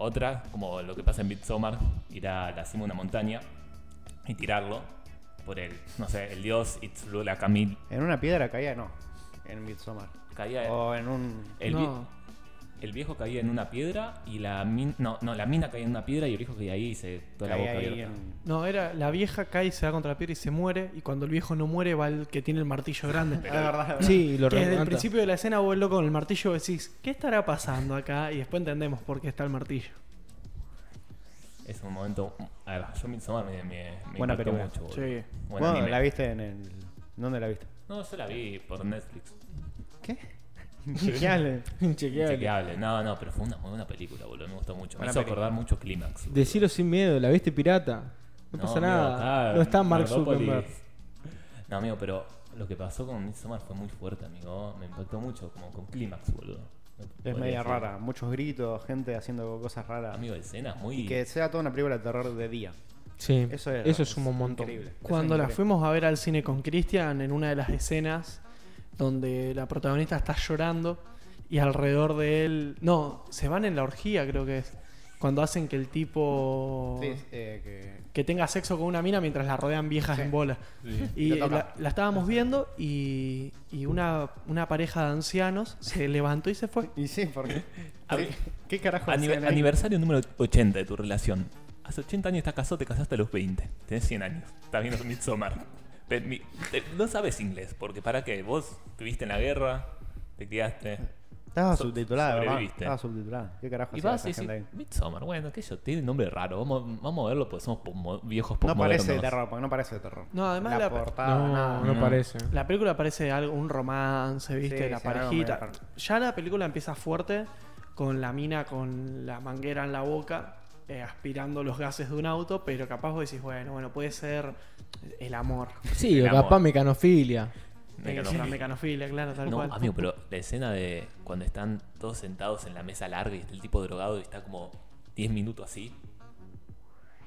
Otra, como lo que pasa en Midsommar, ir a la cima de una montaña y tirarlo por el, no sé, el dios Itzlula Camil. En una piedra caía, no. En Midsommar. Caía O en un. el, No. El viejo caía en una piedra y la mina, no, no, la mina caía en una piedra y el viejo caía ahí y se toda la boca abierta. en- No, era la vieja cae, se da contra la piedra y se muere. Y cuando el viejo no muere, va el que tiene el martillo grande. Ah, verdad, verdad. que Sí, lo desde el principio de la escena vos loco con el martillo decís, ¿qué estará pasando acá? Y después entendemos por qué está el martillo. Es un momento. A ver, yo Midsommar me, me, me Buena impactó mucho. boludo. Sí. Buen Bueno, anime. la viste en el. ¿Dónde la viste? No, yo la vi por Netflix. ¿Qué? Inchequeable. Inchequeable. Inchequeable. No, no, pero fue una muy buena película, boludo. Me gustó mucho. Me Buena hizo película. acordar mucho Clímax. Decilo sin miedo, ¿la viste pirata? No, pasa nada. no está Mark. Zuckerberg. No, amigo, pero lo que pasó con Midsommar fue muy fuerte, amigo. Me impactó mucho, como con Clímax, boludo. Es media decir. rara. Muchos gritos, gente haciendo cosas raras. Amigo, escenas muy. Y que sea toda una película de terror de día. Sí, Eso eso, es, es un montón. Increíble. Eso es Cuando la increíble. fuimos a ver al cine con Cristian, en una de las escenas donde la protagonista está llorando y alrededor de él. No, se van en la orgía, creo que es. Cuando hacen que el tipo. Sí, eh, que. que tenga sexo con una mina mientras la rodean viejas Sí. en bola. Sí. Y la, la estábamos viendo y, y una, una pareja de ancianos se levantó y se fue. Y sí, porque. ¿Qué, ver, ¿Qué carajo Anive- hacían ahí? aniversario número 80 de tu relación. Hace 80 años estás casado, te casaste a los 20. Tenés 100 años. Estás viendo Midsommar. Te- mi- te- no sabes inglés, porque ¿para qué? Vos estuviste en la guerra, te criaste. Estaba So- subtitulada, ¿verdad? sobreviviste. Estaba subtitulada. ¿Qué carajo Y vas y decís? Midsommar, bueno, qué yo, tiene nombre raro. Vamos, vamos a verlo porque somos posmo- viejos No postmodernos. parece de terror, porque no parece de terror. No, además la- portada, No, nada. no no. parece. La película parece algo, un romance, ¿viste? Sí, la sí, parejita. Ya la película empieza fuerte con la mina con la manguera en la boca, eh, aspirando los gases de un auto, pero capaz vos decís, bueno, bueno, puede ser el amor. Sí, El o capaz amor. mecanofilia. Tiene que ser una mecanofilia, claro, tal No, cual. amigo, pero la escena de cuando están todos sentados en la mesa larga y está el tipo drogado y está como 10 minutos así.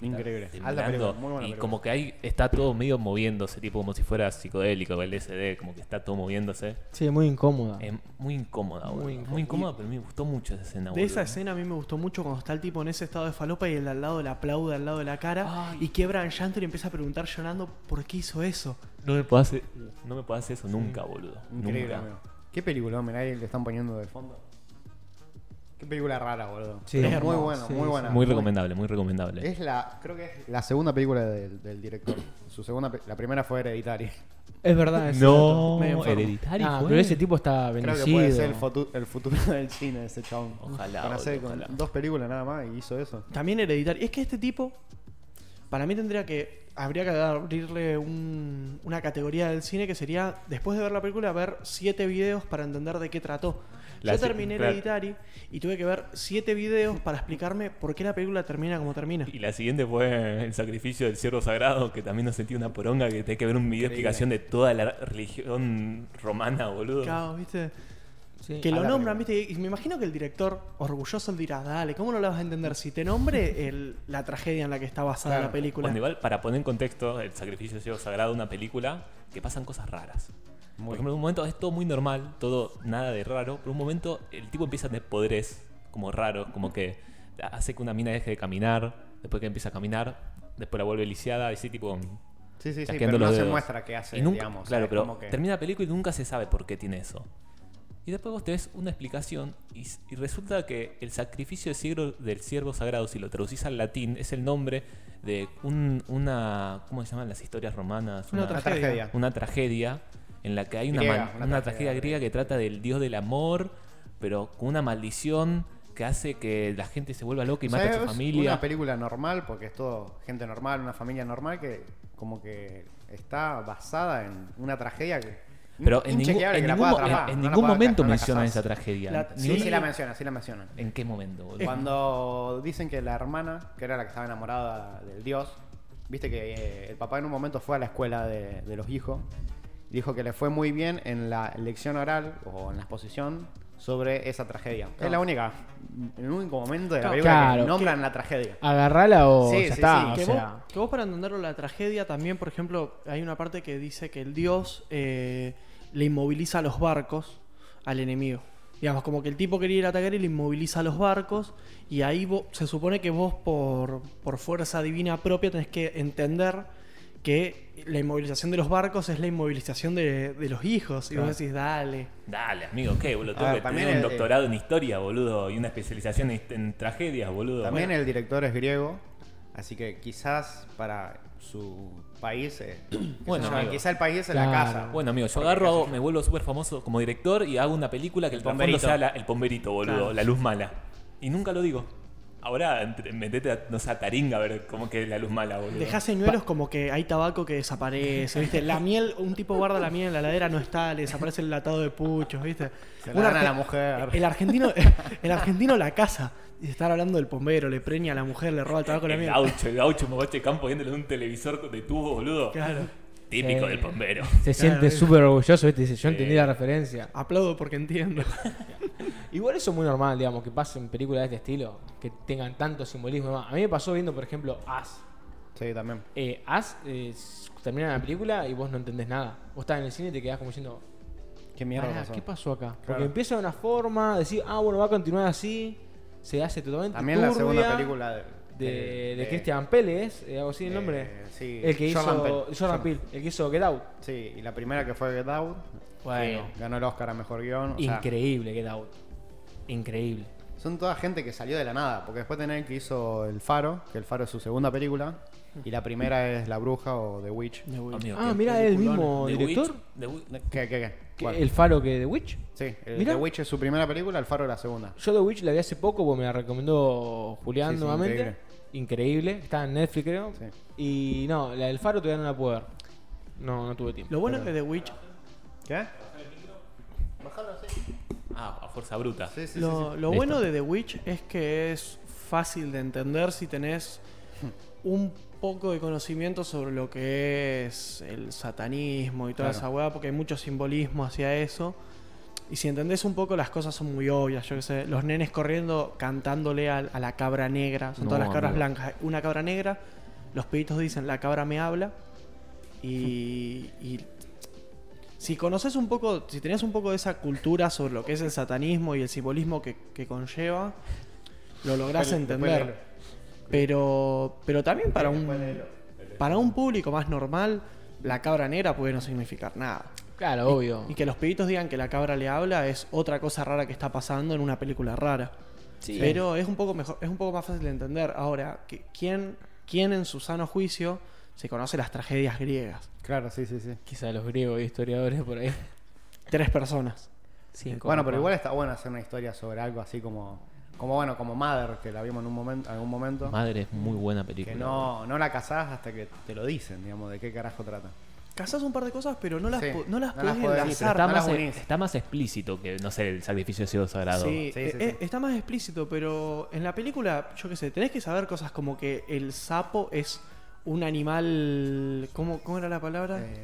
Increíble. Alta película, muy buena y película. como que ahí está todo medio moviéndose, tipo como si fuera psicodélico o LSD, como que está todo moviéndose. Sí, muy incómoda. Muy incómoda, Muy boludo. Muy, incómoda. incómoda, pero me gustó mucho esa escena, De boludo. esa escena a mí me gustó mucho cuando está el tipo en ese estado de falopa y el de al lado le aplaude al lado de la cara Ay. y quiebra en llanto y le empieza a preguntar llorando por qué hizo eso. No me puedo hacer, no me puedo hacer eso nunca, boludo. Increíble, nunca. amigo. ¿Qué película, mirá, ahí le están poniendo de fondo? Qué película rara, boludo. Sí, Pero es muy buena, sí, muy sí. buena. Muy recomendable, muy recomendable. Es la, creo que es la segunda película del, del director. Su segunda, la primera fue Hereditary. Es verdad, es no, hereditario. Ah, fue. pero ese tipo está Creo bendecido. que puede ser el, futu- el futuro del cine ese chabón. Ojalá, Con hacer boludo, con ojalá. dos películas nada más y hizo eso. También hereditario. Es que este tipo, para mí tendría que, habría que abrirle un- una categoría del cine que sería, después de ver la película, ver siete videos para entender de qué trató. La Yo terminé claro. Hereditary y tuve que ver siete videos para explicarme por qué la película termina como termina. Y la siguiente fue el sacrificio del ciervo sagrado, que también nos sentí una poronga, que tenés que ver un video de explicación de toda la religión romana, boludo. Claro, ¿viste? Sí. Que lo nombran. ¿viste? Y me imagino que el director, orgulloso, él dirá, dale, ¿cómo no la vas a entender si te nombre el- la tragedia en la que está basada Claro. la película? Bueno, igual, para poner en contexto, el sacrificio ciervo sagrado, una película que pasan cosas raras. Por ejemplo, en un momento es todo muy normal, todo nada de raro, pero en un momento el tipo empieza a tener poderes como raros, como que hace que una mina deje de caminar, después que empieza a caminar, después la vuelve lisiada, y así tipo... Sí, sí, sí, pero no se muestra qué hace, Y nunca, digamos. claro, pero Como que- termina la película y nunca se sabe por qué tiene eso. Y después vos te ves una explicación y, y resulta que el sacrificio del ciervo, del ciervo sagrado, si lo traducís al latín, es el nombre de un- una... ¿Cómo se llaman las historias romanas? Una Una tragedia. una tragedia en la que hay una, Griega, una una tragedia tragedia griega que trata del dios del amor, pero con una maldición que hace que la gente se vuelva loca y O sea, mata a su es familia. Una película normal, porque es todo gente normal, una familia normal que como que está basada en una tragedia que. Pero en ningún, en que ningún, pueda mo- atrapar, en no ningún momento mencionan esa tragedia. La- Sí, sí la mencionan, sí la mencionan. ¿En qué momento, boludo? Cuando dicen que la hermana, que era la que estaba enamorada del dios, viste que eh, el papá en un momento fue a la escuela de, de los hijos dijo que le fue muy bien en la lección oral o en la exposición sobre esa tragedia. Es la única, en el único momento de la película Claro. que nombran la tragedia. Agarrala o Sí, ya sí, está. sí. o que, sea, vos, que vos para entenderlo la tragedia también, por ejemplo, hay una parte que dice que el dios eh, le inmoviliza los barcos al enemigo. Digamos, como que el tipo quería ir a atacar y le inmoviliza los barcos. Y ahí vo- se supone que vos, por, por fuerza divina propia, tenés que entender que la inmovilización de los barcos es la inmovilización de, de los hijos. Y vos decís, dale. Dale, amigo, ¿qué, boludo? Tengo ver, que también tener un el- doctorado en historia, boludo, y una especialización en, en tragedias, boludo. También Bueno, el director es griego, así que quizás para su país, eh, Bueno, yo, amigo. quizá el país es la casa. Bueno, amigo, yo agarro, hago- me vuelvo súper famoso como director y hago una película que el, El trasfondo sea la- el pomberito, boludo, Claro. la luz mala. Y nunca lo digo. Ahora entre- metete a, no sé, a taringa a ver cómo que es la luz mala, boludo. Dejás señuelos como que hay tabaco que desaparece, ¿viste? La miel, un tipo guarda la miel en la ladera, no está, le desaparece el latado de puchos, ¿viste? Se la a la mujer. El argentino, el argentino la casa. Y estar hablando del pombero, le preña a la mujer, le roba el tabaco a la el miel. gaucho, el gaucho mogoche campo viéndole en un televisor de tubo, boludo. Claro. Típico Sí. del bombero. Se Claro, siente súper orgulloso, ¿viste? Dice, yo Sí. entendí la referencia. Aplaudo porque entiendo. Igual eso es muy normal, digamos, que pasen películas de este estilo, que tengan tanto simbolismo. y demás. A mí me pasó viendo, por ejemplo, As. Sí, también. Eh, As eh, termina la película y vos no entendés nada. Vos estás en el cine y te quedás como diciendo, ¿Qué mierda "Pará, pasó? ¿qué pasó acá? Porque Claro. empieza de una forma, decir, ah, bueno, va a continuar así, se hace totalmente También la segunda película de, de, de Christian Pérez, algo así el eh, nombre. sí, el que Jordan hizo. Jordan. Peele, el que hizo Get Out. Sí, y la primera que fue Get Out, Bueno. ganó el Oscar a Mejor Guión. o sea, Increíble Get Out. Increíble. son toda gente que salió de la nada, porque después tenés el que hizo El Faro, que El Faro es su segunda película, y la primera es La Bruja o The Witch. Amigo, Ah, ¿qué mira, el peliculón. mismo The director. Witch- The Witch- ¿Qué, qué, qué? El faro que The Witch. Sí, el Mira. The Witch es su primera película, El Faro la segunda. Yo The Witch la vi hace poco porque me la recomendó Julián Sí, sí, nuevamente. increíble. Increíble. Está en Netflix creo. Sí. Y no, la del faro todavía no la pude ver. No, no tuve tiempo. Lo bueno de The Witch, ¿Qué? Ah, a fuerza bruta. Sí, sí, sí, lo, sí. lo bueno de The Witch es que es fácil de entender si tenés un poco de conocimiento sobre lo que es el satanismo y toda Claro. esa weá, porque hay mucho simbolismo hacia eso. Y si entendés un poco, las cosas son muy obvias. Yo qué sé, los nenes corriendo cantándole a, a la cabra negra. Son No, todas las cabras amigo. blancas. Una cabra negra, los peditos dicen la cabra me habla. Y, y si conoces un poco, si tenés un poco de esa cultura sobre lo que es el satanismo y el simbolismo que, que conlleva, lo lográs Después- entender. Pero, pero también para un, para un público más normal, la cabra negra puede no significar nada. Claro, obvio. Y que los peditos digan que la cabra le habla es otra cosa rara que está pasando en una película rara. Sí. Pero es un poco mejor, es un poco más fácil de entender. Ahora, que- ¿quién, quién en su sano juicio se conoce las tragedias griegas? Claro, sí, sí, sí. Quizá los griegos y historiadores por ahí. Tres personas. Cinco. Bueno, pero igual está bueno hacer una historia sobre algo así como, como bueno, como Mother, que la vimos en un momento, algún momento. Madre, es muy buena que película. no, no la casás hasta que te lo dicen, digamos, de qué carajo trata. Casás un par de cosas, pero no las, Sí, po- no las no las podés pero enlazar. está no las más, unís. está más explícito que, no sé, el sacrificio de cielo sagrado. Sí, Sí, eh, sí, eh, sí. está más explícito, pero en la película, yo qué sé, tenés que saber cosas como que el sapo es un animal. ¿Cómo, cómo era la palabra? Eh,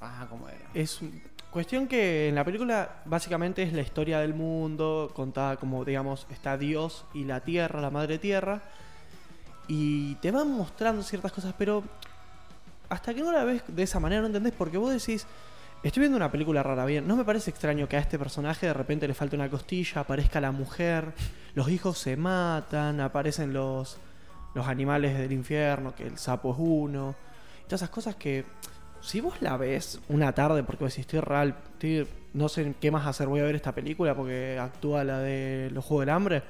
ah, ¿cómo era? Es un- cuestión que en la película básicamente es la historia del mundo, contada como, digamos, está Dios y la tierra, la madre tierra, y te van mostrando ciertas cosas, pero hasta que no la ves de esa manera no entendés, porque vos decís, estoy viendo una película rara, bien, no me parece extraño que a este personaje de repente le falte una costilla, aparezca la mujer, los hijos se matan, aparecen los, los animales del infierno, que el sapo es uno, y todas esas cosas que si vos la ves una tarde porque decís, estoy real, estoy- no sé qué más hacer, voy a ver esta película porque actúa la de los Juegos del Hambre,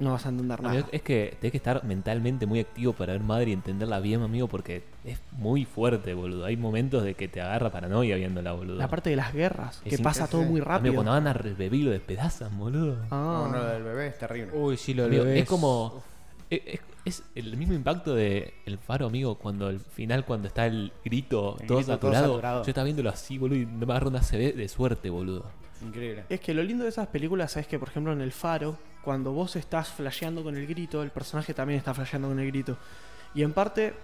no vas a entender nada. Amigo, es que tenés que estar mentalmente muy activo para ver madre y entenderla bien, amigo, porque es muy fuerte, boludo. Hay momentos de que te agarra paranoia viéndola, boludo. La parte de las guerras, Es que pasa todo muy Amigo, rápido. cuando van a bebé lo despedazan, boludo. Ah. No, no, lo del bebé es terrible. Uy, sí, lo Amigo, bebés. es como. Es, es- el mismo impacto de El Faro, amigo, cuando al final, cuando está el grito El todo, grito todo saturado. Yo estaba viéndolo así, boludo, y no me agarro una CB de suerte, boludo. Increíble. Es que lo lindo de esas películas es que, por ejemplo, en El Faro, cuando vos estás flasheando con el grito, el personaje también está flasheando con el grito. Y en parte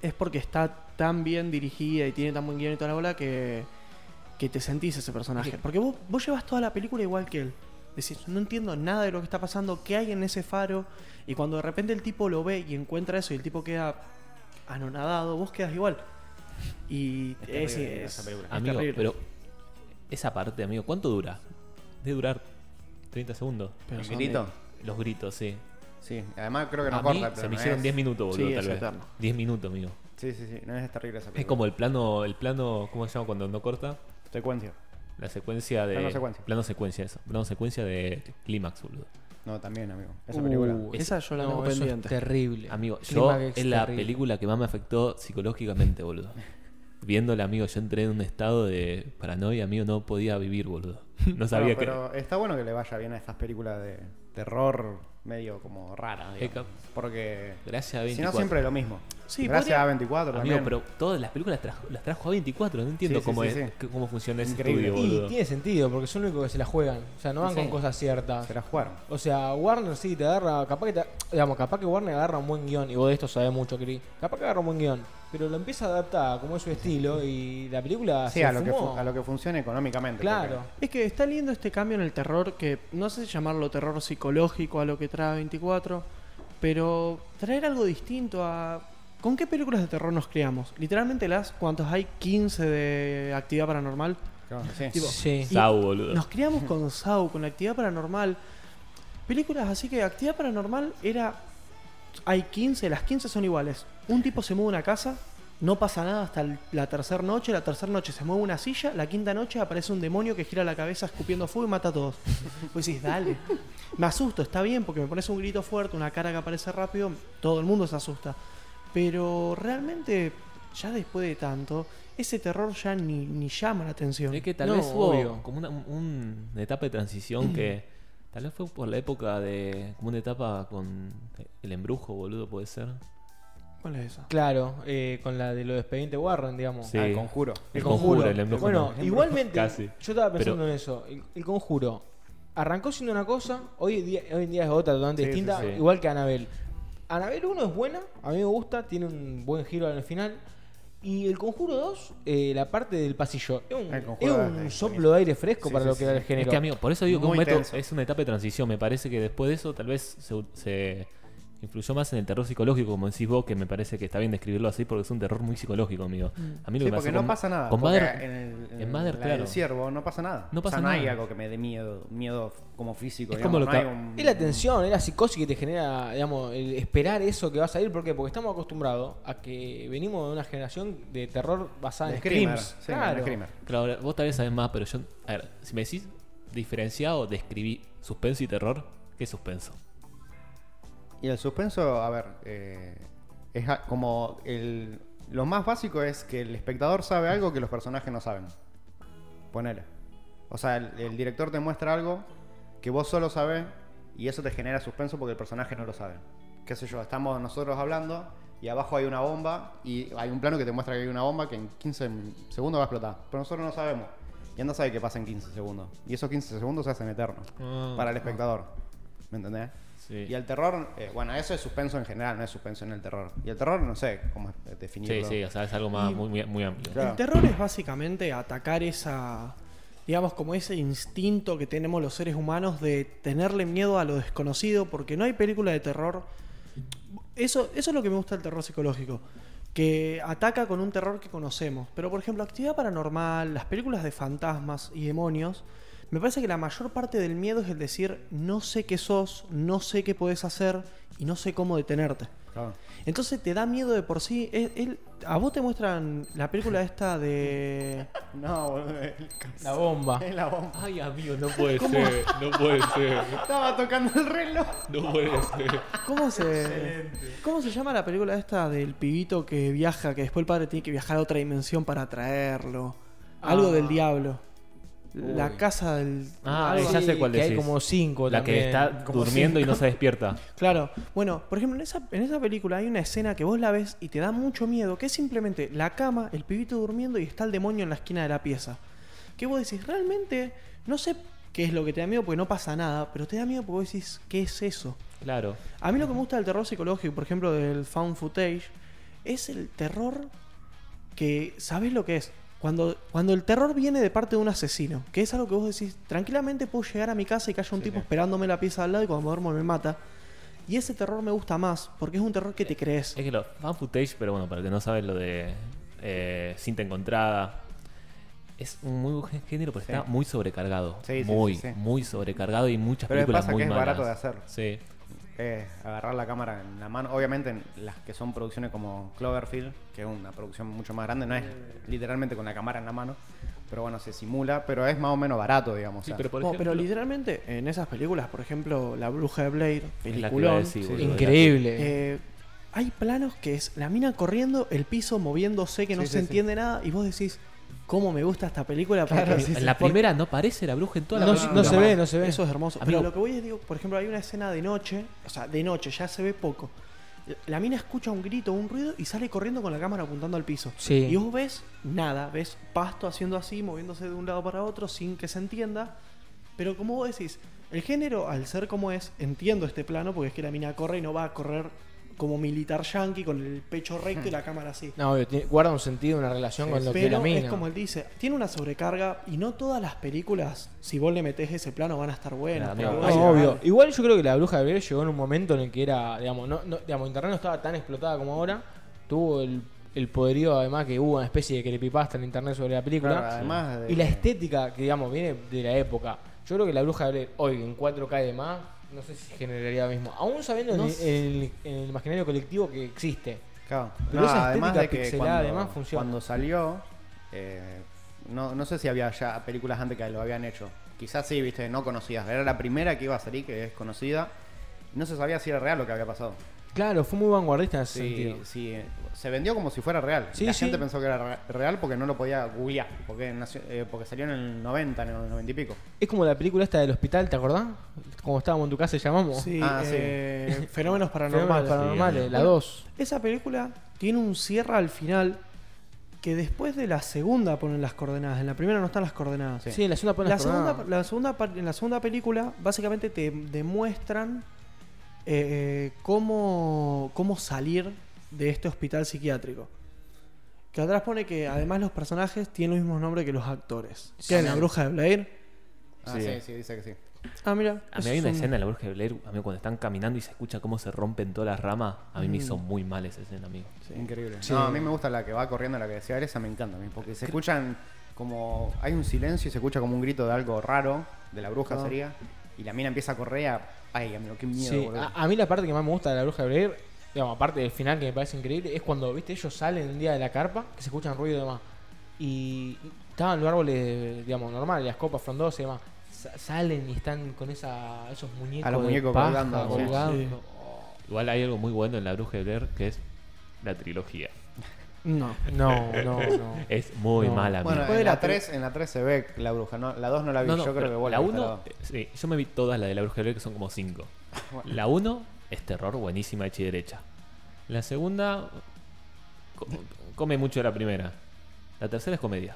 es porque está tan bien dirigida y tiene tan buen guion y toda la bola que, que te sentís ese personaje. Porque vos, vos llevas toda la película igual que él. Decís, no entiendo nada de lo que está pasando, qué hay en ese faro. Y cuando de repente el tipo lo ve y encuentra eso y el tipo queda anonadado, vos quedas igual. Y Es es, terrible es- esa película. es Amigo, terrible. pero esa parte, amigo, ¿cuánto dura? debe durar 30 segundos. Pero ¿El grito? Los gritos, sí. Sí, además creo que no a corta. mí pero se me no hicieron es- 10 minutos, boludo, Sí, tal es vez. eterno. 10 minutos, amigo. Sí, sí, sí, no es terrible esa Es película. como el plano, el plano, ¿cómo se llama cuando no corta? Secuencia. La secuencia de. Plano secuencia. Plano secuencia, eso. Plano secuencia de Clímax, boludo. No, también, amigo. Esa Uh, película. Esa yo la no, tengo eso es pendiente. terrible. Amigo, yo Clímax es la terrible. película que más me afectó psicológicamente, boludo. Viéndola, amigo, yo entré en un estado de paranoia, amigo, no podía vivir, boludo. No sabía Bueno, que. pero está bueno que le vaya bien a estas películas de terror medio como rara, digamos. Porque Gracias a si 24. no siempre es lo mismo. Sí, Gracias podría- a 24 Amigo, también. pero todas las películas trajo- las trajo a 24, no entiendo Sí, sí, cómo, sí, es, cómo funciona ese Increíble. estudio, Y boludo. tiene sentido, porque son los únicos que se la juegan. O sea, no van Sí. con cosas ciertas. Se la jugaron. O sea, Warner sí te agarra, capaz que te- digamos, capaz que Warner agarra un buen guion, y vos de esto sabés mucho, Cri. Capaz que agarra un buen guion, pero lo empieza a adaptar como es su estilo y la película Sí, se a lo, que fumó. fu- a lo que funcione económicamente. Claro. Es que está lindo este cambio en el terror, que no sé si llamarlo terror psicológico a lo que trae 24, pero traer algo distinto a... ¿Con qué películas de terror nos criamos? Literalmente las, ¿cuántos hay? 15 de actividad paranormal. Claro, sí. Tipo, Sí. Sau, boludo. Nos criamos con Saw, con la actividad paranormal. Películas así que actividad paranormal era. Hay 15, las 15 son iguales. Un tipo se mueve a una casa, no pasa nada hasta la tercera noche. La tercera noche se mueve una silla, la quinta noche aparece un demonio que gira la cabeza escupiendo fuego y mata a todos. Pues decís, dale. Me asusto, está bien, porque me pones un grito fuerte, una cara que aparece rápido, todo el mundo se asusta. Pero realmente, ya después de tanto, ese terror ya ni, ni llama la atención. Es que tal No, vez hubo obvio. como una, un- una etapa de transición que tal vez fue por la época de. como una etapa con el embrujo, boludo, puede ser. ¿Cuál es esa? Claro, eh, con la de lo de Expediente Warren, digamos. Sí. Ah, el conjuro. El conjuro, el embrujo Bueno, no. igualmente, Casi. yo estaba pensando Pero- en eso. El, el conjuro arrancó siendo una cosa, hoy, en día- hoy en día es otra totalmente sí, distinta, sí. igual que Anabel. Anabel 1 es buena, a mí me gusta, tiene un buen giro al final. Y el Conjuro 2, eh, la parte del pasillo, es un, es soplo de aire fresco Sí, para sí, lo que sí. era el género. Es que, amigo, por eso digo que un método es una etapa de transición. Me parece que después de eso tal vez se, se influyó más en el terror psicológico, como decís vos, que me parece que está bien describirlo así porque es un terror muy psicológico, amigo. A mí lo Sí, que me porque pasó no con- pasa nada. Con Mother- en, el, en, en Mother, la claro. del ciervo no pasa nada. No pasa o sea, no hay nada. algo que me dé miedo, miedo como físico. Es digamos, como lo no que- hay un- Es la tensión, es la psicosis que te genera, digamos, el esperar eso que va a salir. ¿Por qué? Porque estamos acostumbrados a que venimos de una generación de terror basada de en screamer. screams. Sí, claro. Claro, vos tal vez sabés más, pero yo. A ver, si me decís diferenciado, describí suspenso y terror, ¿qué suspenso? Y el suspenso, a ver, eh, es como el, lo más básico es que el espectador sabe algo que los personajes no saben. Ponele. O sea, el, el director te muestra algo que vos solo sabés y eso te genera suspenso porque el personaje no lo sabe. Qué sé yo, estamos nosotros hablando y abajo hay una bomba y hay un plano que te muestra que hay una bomba que en 15 segundos va a explotar. Pero nosotros no sabemos. Y anda sabe qué pasa en 15 segundos. Y esos 15 segundos se hacen eternos Ah. para el espectador. ¿Me entendés? Sí. Y el terror, eh, bueno, eso es suspenso en general, no es suspenso en el terror. Y el terror, no sé cómo es- Sí, definirlo. sí, o sea, es algo más Y- muy, muy, muy amplio. Claro. El terror es básicamente atacar esa, digamos, como ese instinto que tenemos los seres humanos de tenerle miedo a lo desconocido, porque no hay película de terror. Eso, eso es lo que me gusta del terror psicológico, que ataca con un terror que conocemos. Pero, por ejemplo, actividad paranormal, las películas de fantasmas y demonios, me parece que la mayor parte del miedo es el decir, no sé qué sos, no sé qué podés hacer y no sé cómo detenerte. Claro. Entonces te da miedo de por sí. A vos te muestran la película esta de. No, boludo. La bomba. Es la bomba. Ay, amigo, no puede ser, no puede ser, Estaba tocando el reloj. no puede ser. ¿Cómo se. ¿Cómo se llama la película esta del pibito que viaja, que después el padre tiene que viajar a otra dimensión para traerlo? Algo Ah. del diablo. La Uy. casa del. Ah, algo ya sé cuál que hay como cinco La también. que está Como durmiendo y no se despierta. Claro. Bueno, por ejemplo, en esa, en esa película hay una escena que vos la ves y te da mucho miedo, que es simplemente la cama, el pibito durmiendo y está el demonio en la esquina de la pieza. Que vos decís, realmente, no sé qué es lo que te da miedo porque no pasa nada, pero te da miedo porque vos decís, ¿qué es eso? Claro. A mí lo que me gusta del terror psicológico, por ejemplo, del found footage, es el terror que sabes lo que es. Cuando, cuando el terror viene de parte de un asesino, que es algo que vos decís, tranquilamente puedo llegar a mi casa y que haya un Sí, tipo sí. esperándome la pieza al lado y cuando me duermo me mata. Y ese terror me gusta más, porque es un terror que te crees. Es que lo fan footage, pero bueno, para el que no sabe lo de eh, cinta encontrada, es un muy buen género, pero Sí. está muy sobrecargado. Sí, sí, muy, sí, sí. muy sobrecargado y muchas Pero películas pasa muy que es malas. barato de hacer. Sí. Es agarrar la cámara en la mano. Obviamente, en las que son producciones como Cloverfield, que es una producción mucho más grande, no es literalmente con la cámara en la mano. Pero bueno, se simula, pero es más o menos barato, digamos. Sí, o sea. pero por No, ejemplo, pero literalmente en esas películas, por ejemplo, La Bruja de Blade, es la que iba a peliculón, decir, boludo, Increíble. eh, hay planos que es la mina corriendo, el piso moviéndose, que no Sí, se sí, sí. entiende nada, y vos decís, ¿cómo me gusta esta película? Porque Claro, la primera no parece la bruja en toda no, la no película. se ve, no se ve. Eso es hermoso. Amigo. Pero lo que voy es, digo, por ejemplo, hay una escena de noche, o sea, de noche, ya se ve poco. La mina escucha un grito, un ruido y sale corriendo con la cámara apuntando al piso. Sí. Y vos ves nada, ves pasto haciendo así, moviéndose de un lado para otro sin que se entienda. Pero como vos decís, el género, al ser como es, entiendo este plano porque es que la mina corre y no va a correr como militar yankee con el pecho recto y la cámara así. No, obvio, tiene- guarda un sentido, una relación Sí, con lo que es la Pero mina. es como él dice, tiene una sobrecarga y no todas las películas, si vos le metés ese plano, van a estar buenas. No, obvio. Igual yo creo que la bruja de Blair llegó en un momento en el que era, digamos, no, no- digamos, internet no estaba tan explotada como ahora. Tuvo el, el poderío, además, que hubo una especie de creepypasta en internet sobre la película. Claro, además de- Y la estética, que digamos, viene de la época. Yo creo que la bruja de Blair hoy en 4K y demás, no sé si generaría lo mismo. Aún sabiendo No el, imaginario colectivo que existe. Claro. Pero No, esa además de que pixelada, cuando, además, funciona. cuando salió, eh, no, no sé si había ya películas antes que lo habían hecho. Quizás sí, viste, no conocidas. Era la primera que iba a salir, que es conocida. No se sabía si era real lo que había pasado. Claro, fue muy vanguardista en ese Sí, sentido. sí, eh, se vendió como si fuera real. Sí, la sí. gente pensó que era re- real porque no lo podía googlear. Porque, nació- eh, porque salió en el 90, en el 90 y pico. Es como la película esta del hospital, ¿te acordás? Como estábamos en tu casa y llamamos. Sí, Ah, sí. eh, fenómenos Fenómenos paranormales. paranormales, Sí, la Bueno, 2. Esa película tiene un cierre al final que después de la segunda ponen las coordenadas. En la primera no están las coordenadas. Sí, la segunda pone La las segunda, coordenadas. la segunda, par- en la segunda película, básicamente te demuestran eh, cómo, cómo salir de este hospital psiquiátrico. Que atrás pone que además los personajes tienen los mismos nombres que los actores. Sí. La bruja de Blair. Ah, Sí. sí, sí, dice que sí. Ah, mira. A mí hay una es un- escena en la bruja de Blair, a mí cuando están caminando y se escucha cómo se rompen todas las ramas, a mí me Mm. hizo muy mal esa escena, amigo. Increíble. Sí. No, a mí me gusta la que va corriendo, la que decía esa me encanta a mí. Porque se escuchan como. Hay un silencio y se escucha como un grito de algo raro, de la bruja sería. Y la mina empieza a correr. a- Ay, amigo, qué miedo, Sí, a, a mí la parte que más me gusta de la bruja de Blair, digamos, aparte del final que me parece increíble, es cuando, viste, ellos salen un día de la carpa, que se escuchan ruido y demás. Y y estaban los árboles, digamos, normales, las copas frondosas y demás. Sa- salen y están con esa, esos muñecos. A los muñecos paja colgando, sí. colgando. Sí. Oh, Igual hay algo muy bueno en la bruja de Blair que es la trilogía. No. No, no, no. Es muy No. mala. Bueno, Después de la la, 3, en la 3 se ve la bruja, ¿no? La 2 no la vi, No, no, yo creo pero que vos la viste, 1, dos. sí, yo me vi todas las de la bruja de Blair que son como 5. La 1 es terror, buenísima, hecha y derecha. La segunda co- come mucho de la primera. La tercera es comedia.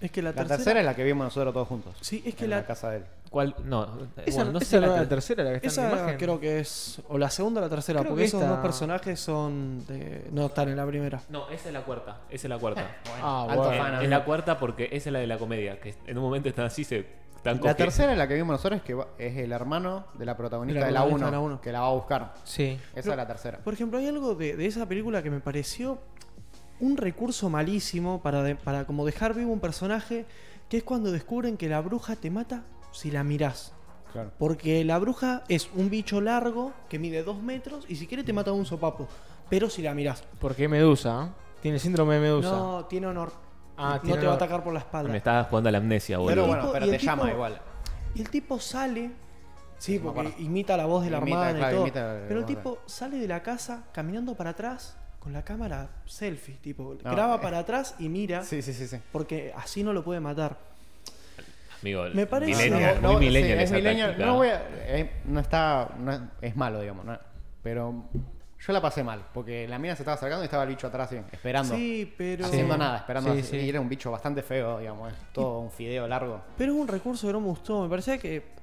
Es que la, La tercera, es la que vimos nosotros todos juntos. Sí, es que en la, la casa de él. ¿Cuál? No, Esa, bueno, no esa sé la la ter- tercera la que está en la Esa imagen. creo que es o la segunda o la tercera, Creo porque que esos esta- dos personajes son de, no están en la primera. No, esa es la cuarta. Esa es la cuarta. Ah, Alto bueno. fan, es la cuarta porque esa es la de la comedia. Que en un momento están así, se están La tercera es la que vimos nosotros, que va- es el hermano de la protagonista De la de la protagonista 1, de la uno. que la va a buscar. Sí. Esa Pero- es la tercera. Por ejemplo, hay algo de, de esa película que me pareció un recurso malísimo para, de- para como dejar vivo un personaje, que es cuando descubren que la bruja te mata si la mirás. Claro. Porque la bruja es un bicho largo que mide dos metros y si quiere te mata de un sopapo. Pero si la mirás. Porque Medusa, ¿eh? Tiene síndrome de Medusa. No, tiene honor. Ah, no tiene te va a atacar por la espalda. Me estaba jugando a la amnesia, boludo. Pero bueno, pero te llama igual. Y el tipo sale. Sí, porque imita la voz de la Imita, hermana claro, y todo. Pero el tipo sale de la casa caminando para atrás con la cámara selfie. Tipo, No, graba eh. para atrás y mira. Sí, sí, sí. sí. Porque así no lo puede matar. Amigo, Me parece- millennial, No, muy sí, millennial es esa millennial. No, voy a- eh, no está. no es, malo, digamos. ¿no? Pero yo la pasé mal. Porque la mina se estaba acercando y estaba el bicho atrás, esperando. Sí, pero. Haciendo nada, esperando. Sí, así, sí. Y era un bicho bastante feo, digamos. Es todo un fideo largo. Pero es un recurso que no me gustó. Me parecía que.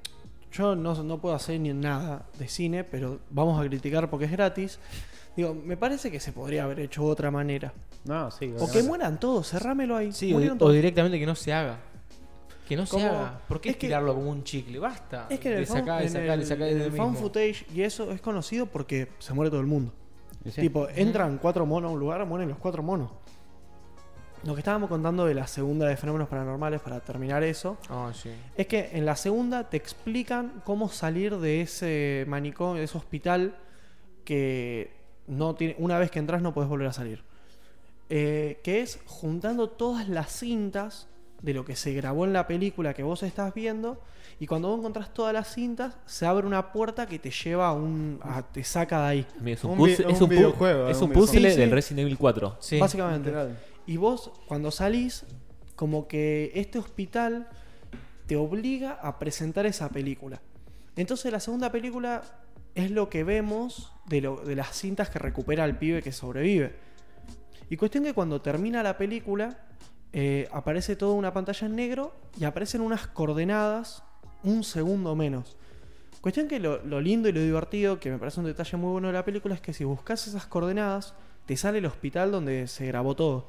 Yo no, no puedo hacer ni nada de cine, pero vamos a criticar porque es gratis. Digo, me parece que se podría haber hecho de otra manera. No, sí. O que mueran todos, cerrámelo ahí. Sí, o, directamente que no se haga. Que no se Como- haga. ¿Por qué es que- tirarlo como un chicle? Basta. Es que en el, en sacar, el- de sacar en del el found footage y eso es conocido porque se muere todo el mundo. Sí. Tipo, entran cuatro monos a un lugar, mueren los cuatro monos. lo que estábamos contando de la segunda de fenómenos paranormales, para terminar eso, Ah, sí. es que en la segunda te explican cómo salir de ese manicomio, de ese hospital que no tiene, una vez que entras no puedes volver a salir. Eh, que es juntando todas las cintas de lo que se grabó en la película que vos estás viendo y cuando vos encontrás todas las cintas se abre una puerta que te lleva a un a- te saca de ahí Es un, Un puzzle, vi- es un un pu- videojuego, es un puzzle Sí, sí. del Resident Evil 4. Sí. básicamente Literal. y vos cuando salís como que este hospital te obliga a presentar esa película entonces la segunda película es lo que vemos de, lo- de las cintas que recupera el pibe que sobrevive y cuestión que cuando termina la película eh, aparece toda una pantalla en negro y aparecen unas coordenadas un segundo menos. Cuestión que lo, lo lindo y lo divertido, que me parece un detalle muy bueno de la película, es que si buscas esas coordenadas, te sale el hospital donde se grabó todo.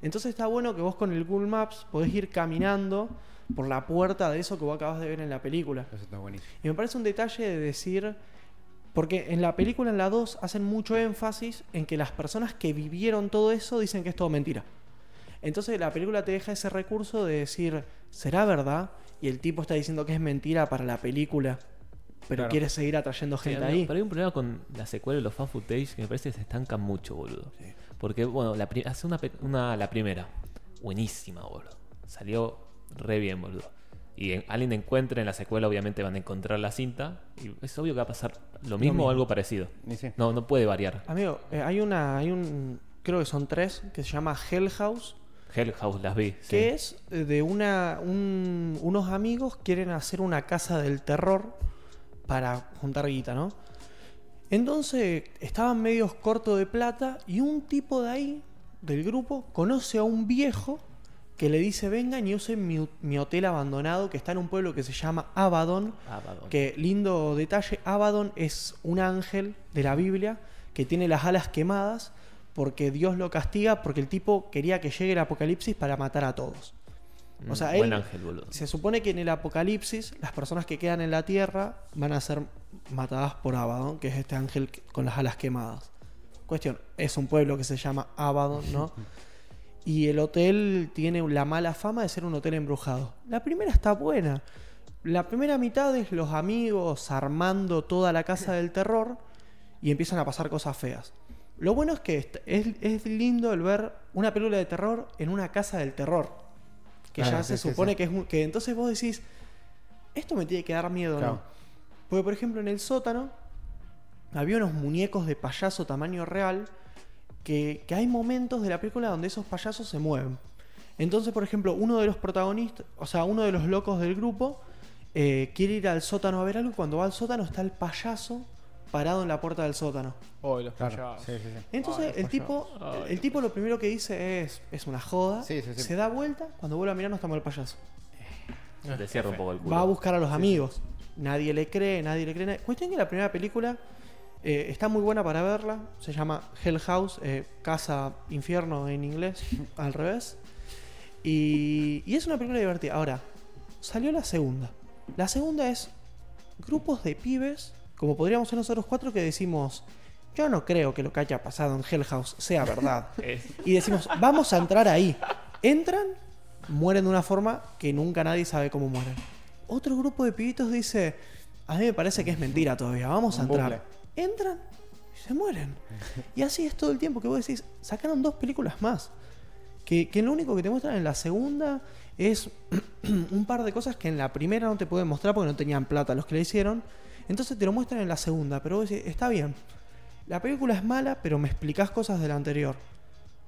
Entonces está bueno que vos con el Google Maps podés ir caminando por la puerta de eso que vos acabas de ver en la película. Eso está buenísimo. Y me parece un detalle de decir, porque en la película, en la 2, hacen mucho énfasis en que las personas que vivieron todo eso dicen que es todo mentira. Entonces la película te deja ese recurso de decir, ¿será verdad? Y el tipo está diciendo que es mentira para la película, pero Claro. quiere seguir atrayendo Sí, gente ahí. Pero hay un problema con la secuela de los fan footage que me parece que se estancan mucho, boludo. Porque, bueno, la, hace una, la primera, buenísima, boludo. Salió re bien, boludo. Y en, alguien encuentre en la secuela, obviamente van a encontrar la cinta. Y es obvio que va a pasar lo mismo, mismo. o algo parecido. Sí. No, no puede variar. Amigo, eh, hay una, hay un, creo que son tres, que se llama Hell House, Hell House las vi. sí. que es eh, de una, un- unos amigos quieren hacer una casa del terror para juntar guita, ¿no? Entonces estaban medios cortos de plata y un tipo de ahí, del grupo, conoce a un viejo que le dice vengan y usen mi, mi hotel abandonado que está en un pueblo que se llama Abaddon. Perdón. Que lindo detalle, Abaddon es un ángel de la Biblia que tiene las alas quemadas porque Dios lo castiga porque el tipo quería que llegue el apocalipsis para matar a todos. o Mm, sea, Buen él- ángel, boludo. Se supone que en el apocalipsis las personas que quedan en la tierra van a ser matadas por Abaddon, que es este ángel con las alas quemadas. Cuestión, es un pueblo que se llama Abaddon, ¿no? Y el hotel tiene la mala fama de ser un hotel embrujado. La primera está buena. La primera mitad es los amigos armando toda la casa del terror y empiezan a pasar cosas feas. Lo bueno es que es, es lindo el ver una película de terror en una casa del terror. Que Claro, ya se supone que es un- que entonces vos decís, esto me tiene que dar miedo, Claro. ¿no? Porque por ejemplo en el sótano había unos muñecos de payaso tamaño real que, que hay momentos de la película donde esos payasos se mueven. Entonces, por ejemplo, uno de los protagonistas, o sea, uno de los locos del grupo, eh, quiere ir al sótano a ver algo y cuando va al sótano está el payaso parado en la puerta del sótano. Oh, los Claro. payasos. Sí, sí, sí. Entonces el tipo, el tipo lo primero que dice es, es una joda, Sí, sí, sí. se da vuelta, cuando vuelve a mirar no está mal el payaso. Te cierra un poco el culo. Va a buscar a los amigos. Nadie le cree, nadie le cree. nadie- Cuestión que la primera película eh, está muy buena para verla. Se llama Hell House, eh, Casa Infierno en inglés, al revés. Y, y es una película divertida. Ahora, salió la segunda. La segunda es grupos de pibes, como podríamos ser nosotros cuatro, que decimos, yo no creo que lo que haya pasado en Hell House sea verdad. Y decimos, vamos a entrar ahí. Entran, mueren de una forma que nunca nadie sabe cómo mueren. Otro grupo de pibitos dice, a mí me parece que es mentira todavía, vamos a entrar. Entran y se mueren. Y así es todo el tiempo que vos decís, sacaron dos películas más. Que, que lo único que te muestran en la segunda es un par de cosas que en la primera no te pueden mostrar porque no tenían plata los que la hicieron. Entonces te lo muestran en la segunda, pero vos decís, está bien. La película es mala, pero me explicás cosas de la anterior.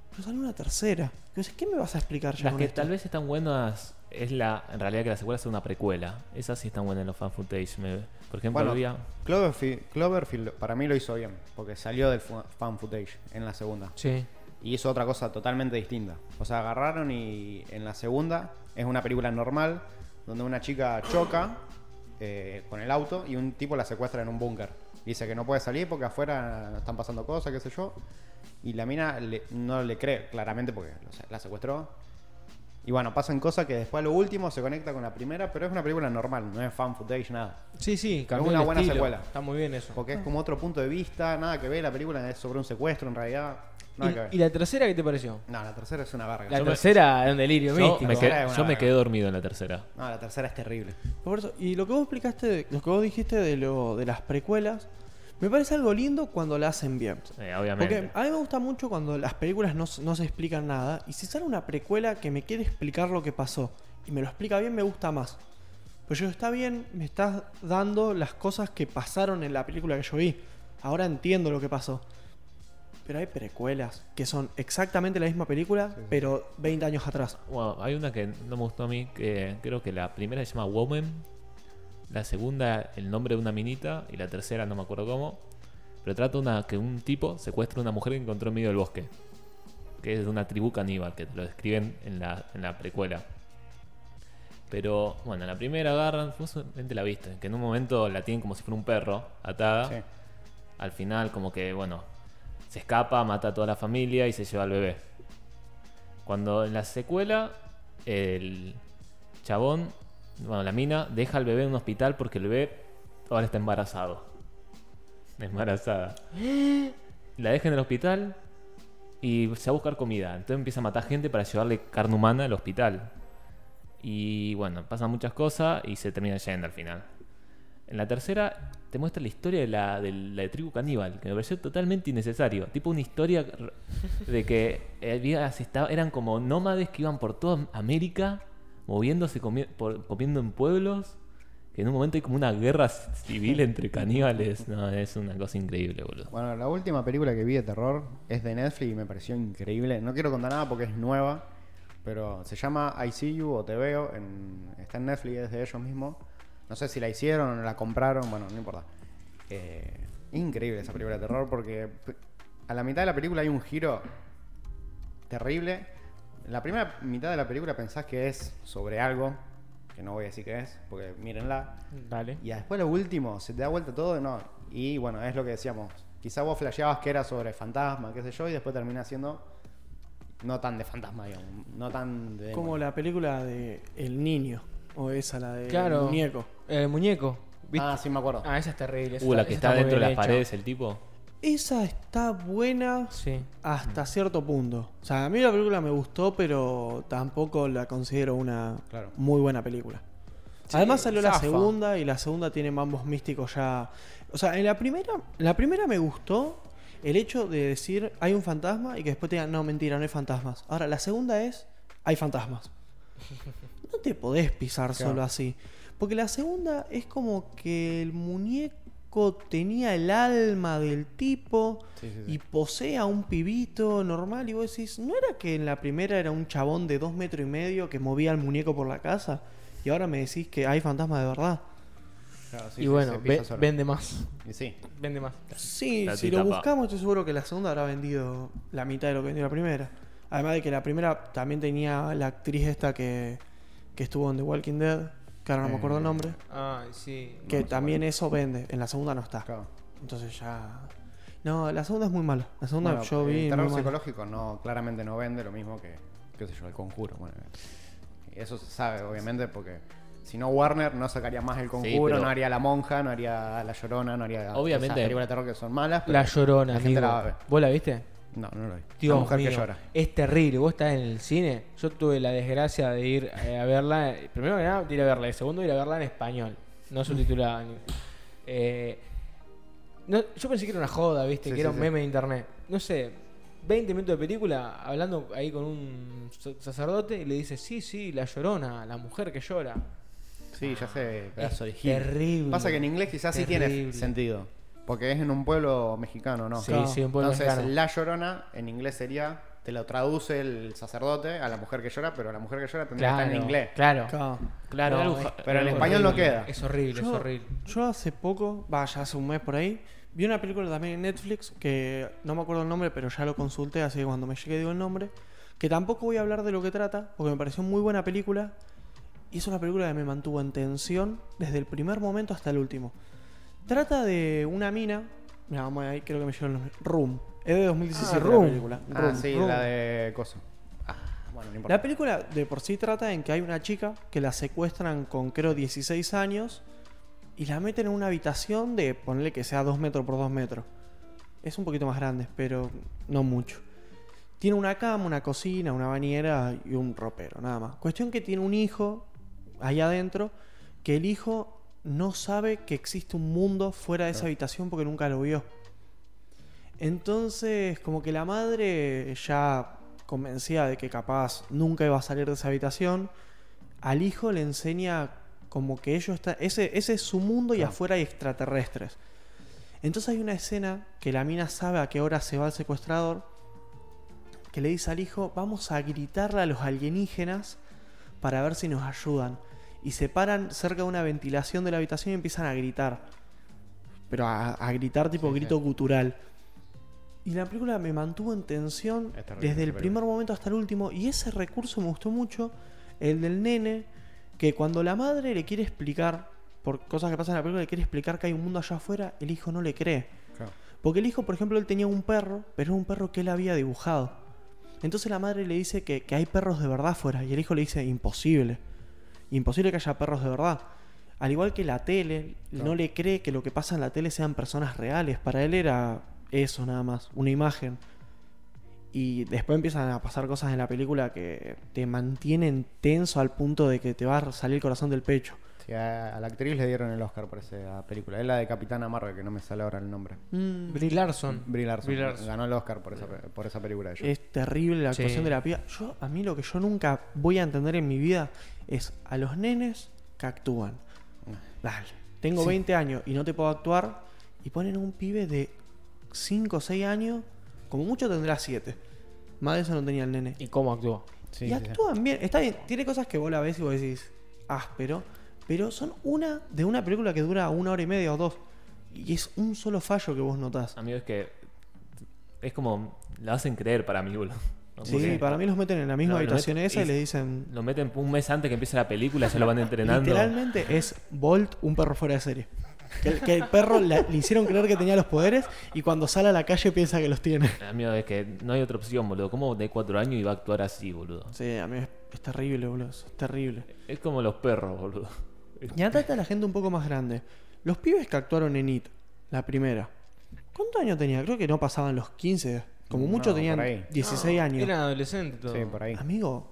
Pero sale una tercera. Y vos decís, ¿Qué me vas a explicar ya Las con que esto? tal vez están buenas es la en realidad que la secuela sea una precuela. Esas sí están buenas en los fan footage. me- por ejemplo, Bueno, había Cloverfield, Cloverfield para mí lo hizo bien, porque salió del fan footage en la segunda. Sí. Y hizo otra cosa totalmente distinta. O sea, agarraron y en la segunda es una película normal, donde una chica choca eh, con el auto y un tipo la secuestra en un búnker. Dice que no puede salir porque afuera están pasando cosas, qué sé yo. Y la mina le- no le cree, claramente, porque o sea, la secuestró. Y bueno, pasan cosas que después a lo último se conecta con la primera, pero es una película normal, no es fan footage, nada. Sí, sí, cambió una buena estilo. secuela. Está muy bien eso. Porque es como otro punto de vista, nada que ver, la película es sobre un secuestro en realidad. Nada que ver. ¿Y, y la tercera qué te pareció? No, la tercera es una verga. La Yo me- tercera es un delirio Yo, místico. me, es una yo me verga. quedé dormido en la tercera. No, la tercera es terrible. Por eso, y lo que vos explicaste, de- lo que vos dijiste de lo de las precuelas, me parece algo lindo cuando la hacen bien. Eh, obviamente. Porque a mí me gusta mucho cuando las películas no, s- no se explican nada. Y si sale una precuela que me quiere explicar lo que pasó y me lo explica bien, me gusta más. Pues yo, está bien, me estás dando las cosas que pasaron en la película que yo vi. Ahora entiendo lo que pasó. Pero hay precuelas que son exactamente la misma película, pero 20 años atrás. Bueno, hay una que no me gustó a mí, que creo que la primera se llama Woman, la segunda el nombre de una minita y la tercera no me acuerdo cómo. Pero trata una que un tipo secuestra a una mujer que encontró en medio del bosque, que es de una tribu caníbal, que te lo describen en la, en la precuela. Pero bueno, en la primera agarran, la viste, que en un momento la tienen como si fuera un perro atada. Sí. Al final como que, bueno, se escapa, mata a toda la familia y se lleva al bebé. Cuando en la secuela el chabón, bueno, la mina deja al bebé en un hospital porque el bebé ahora está embarazado. Embarazada. La deja en el hospital y se va a buscar comida. Entonces empieza a matar gente para llevarle carne humana al hospital. Y bueno, pasan muchas cosas y se termina yendo al final. En la tercera te muestra la historia de la, de la tribu caníbal, que me pareció totalmente innecesario. Tipo una historia de que había- eran como nómades que iban por toda América, moviéndose, comi- comiendo en pueblos, que en un momento hay como una guerra civil entre caníbales. No, es una cosa increíble, boludo. Bueno, la última película que vi de terror es de Netflix y me pareció increíble. No quiero contar nada porque es nueva, pero se llama I See You o Te Veo. en- está en Netflix, es de ellos mismos. No sé si la hicieron o la compraron, bueno, no importa. Eh, increíble esa película de terror porque a la mitad de la película hay un giro terrible. En la primera mitad de la película pensás que es sobre algo, que no voy a decir qué es, porque mírenla. Dale. Y después lo último, se te da vuelta todo, no. Y bueno, es lo que decíamos. Quizá vos flasheabas que era sobre fantasma, qué sé yo, y después termina siendo no tan de fantasma, digamos. No tan de. Como la película de El Niño, o esa, la de Claro. Muñeco. El muñeco. ¿viste? Ah, sí, me acuerdo. Ah, esa es terrible. esa Uh, la esa que está muy dentro de bien las hecha. paredes, el tipo. Esa está buena Sí. hasta cierto punto. O sea, a mí la película me gustó, pero tampoco la considero una Claro. muy buena película. Sí, Además salió la zafa. segunda y la segunda tiene mambos místicos ya. O sea, en la primera, en la primera me gustó el hecho de decir hay un fantasma y que después te digan no mentira, no hay fantasmas. Ahora la segunda es hay fantasmas. No te podés pisar Claro. solo así. Porque la segunda es como que el muñeco tenía el alma del tipo Sí, sí, sí. y posee a un pibito normal y vos decís, ¿no era que en la primera era un chabón de dos metros y medio que movía al muñeco por la casa? Y ahora me decís que hay fantasmas de verdad. Claro, sí, y sí, bueno, ve- vende más. Y sí. Vende más. Sí, La si lo pa. buscamos estoy seguro que la segunda habrá vendido la mitad de lo que vendió la primera. Además de que la primera también tenía la actriz esta que, que estuvo en The Walking Dead, que ahora no me acuerdo el Eh, nombre, Ah, sí. que no también eso vende, en la segunda no está. Claro. Entonces ya... No, la segunda es muy mala. La segunda Bueno, yo vi... el terror psicológico no, claramente no vende lo mismo que, qué sé yo, el conjuro. Bueno, eso se sabe, obviamente, porque si no Warner no sacaría más el conjuro, pero- no haría la monja, no haría la llorona, no haría Obviamente- esas películas de terror que son malas. pero La llorona, la gente amigo. la va a ver. ¿Vos la viste? No, no lo vi. Dios la mujer mío, que llora. Es terrible. Vos estás en el cine. Yo tuve la desgracia de ir eh, a verla. Primero que nada, de ir a verla. Y segundo, ir a verla en español. No subtitulada. ni- Eh, no, yo pensé que era una joda, ¿viste? Sí, que sí, era un sí. meme de internet. No sé, 20 minutos de película hablando ahí con un sa- sacerdote y le dice: Sí, sí, la llorona, la mujer que llora. Sí, ya sé, pedazo de gil. Terrible. Pasa que en inglés quizás sí tiene sentido. Porque es en un pueblo mexicano, ¿no? Sí, Claro. sí, un pueblo Entonces, mexicano. la llorona en inglés sería, te lo traduce el sacerdote a la mujer que llora, pero la mujer que llora tendría que estar en inglés. Claro. Claro. Es- pero en es español no queda. Es horrible, es Yo- horrible. Yo hace poco, vaya, hace un mes por ahí, vi una película también en Netflix que no me acuerdo el nombre, pero ya lo consulté, así que cuando me llegue digo el nombre. Que tampoco voy a hablar de lo que trata, porque me pareció muy buena película. Y es una película que me mantuvo en tensión desde el primer momento hasta el último. Trata de una mina, mira, vamos ahí, creo que me el nombre. Room. Es de 2017 Ah, la Room. película. Ah, Room, sí, Room. la de Coso. Ah, bueno, no importa. La película de por sí trata en que hay una chica que la secuestran con creo 16 años y la meten en una habitación de ponerle que sea 2 metros por 2 metros. Es un poquito más grande, pero no mucho. Tiene una cama, una cocina, una bañera y un ropero, nada más. Cuestión que tiene un hijo ahí adentro, que el hijo no sabe que existe un mundo fuera de esa habitación porque nunca lo vio. Entonces, como que la madre ya convencida de que capaz nunca iba a salir de esa habitación, al hijo le enseña como que ellos está ese ese es su mundo y Claro. afuera hay extraterrestres. Entonces hay una escena que la mina sabe a qué hora se va el secuestrador, que le dice al hijo, vamos a gritarle a los alienígenas para ver si nos ayudan. Y se paran cerca de una ventilación de la habitación y empiezan a gritar. Pero a, a gritar tipo Sí, sí. grito gutural. Y la película me mantuvo en tensión desde el primer momento hasta el último. Y ese recurso me gustó mucho. El del nene, que cuando la madre le quiere explicar, por cosas que pasan en la película, le quiere explicar que hay un mundo allá afuera, el hijo no le cree. Claro. Porque el hijo, por ejemplo, él tenía un perro, pero era un perro que él había dibujado. Entonces la madre le dice que, que hay perros de verdad afuera. Y el hijo le dice, imposible. Imposible que haya perros de verdad. Al igual que la tele, Claro. no le cree que lo que pasa en la tele sean personas reales. Para él era eso nada más, una imagen. Y después empiezan a pasar cosas en la película que te mantienen tenso al punto de que te va a salir el corazón del pecho. Sí, a, a la actriz le dieron el Oscar por esa película. Es la de Capitana Marvel, que no me sale ahora el nombre. Mm, Brie Larson. Brie Larson. Brie Larson. Ganó el Oscar por esa, pe- por esa película. ella. Es terrible la Sí. actuación de la piba. Yo, a mí lo que yo nunca voy a entender en mi vida es a los nenes que actúan. Dale, tengo Sí. 20 años y no te puedo actuar. Y ponen a un pibe de 5 o 6 años, como mucho tendrá 7. Más de eso no tenía el nene. ¿Y cómo actúa? Sí, y sí, sí. actúan bien. Está bien, tiene cosas que vos la ves y vos decís, áspero. Pero son una de una película que dura una hora y media o dos. Y es un solo fallo que vos notás. Amigo, es que es como la hacen creer para mí, boludo. ¿No? Sí, para mí los meten en la misma No, habitación meten- esa y y- le dicen, Lo meten un mes antes que empiece la película, ya lo van entrenando. Literalmente es Bolt un perro fuera de serie. Que, el- que el perro la- le hicieron creer que tenía los poderes y cuando sale a la calle piensa que los tiene. Amigo, es que no hay otra opción, boludo. ¿Cómo de cuatro años iba a actuar así, boludo? Sí, a mí es, es terrible, boludo. Es terrible. Es como los perros, boludo. Y acá está la gente un poco más grande. Los pibes que actuaron en IT, la primera. ¿Cuántos años tenía? Creo que no pasaban los 15. Como No, mucho por tenían ahí. 16 años. Eran adolescentes todo. Sí, por ahí. Amigo,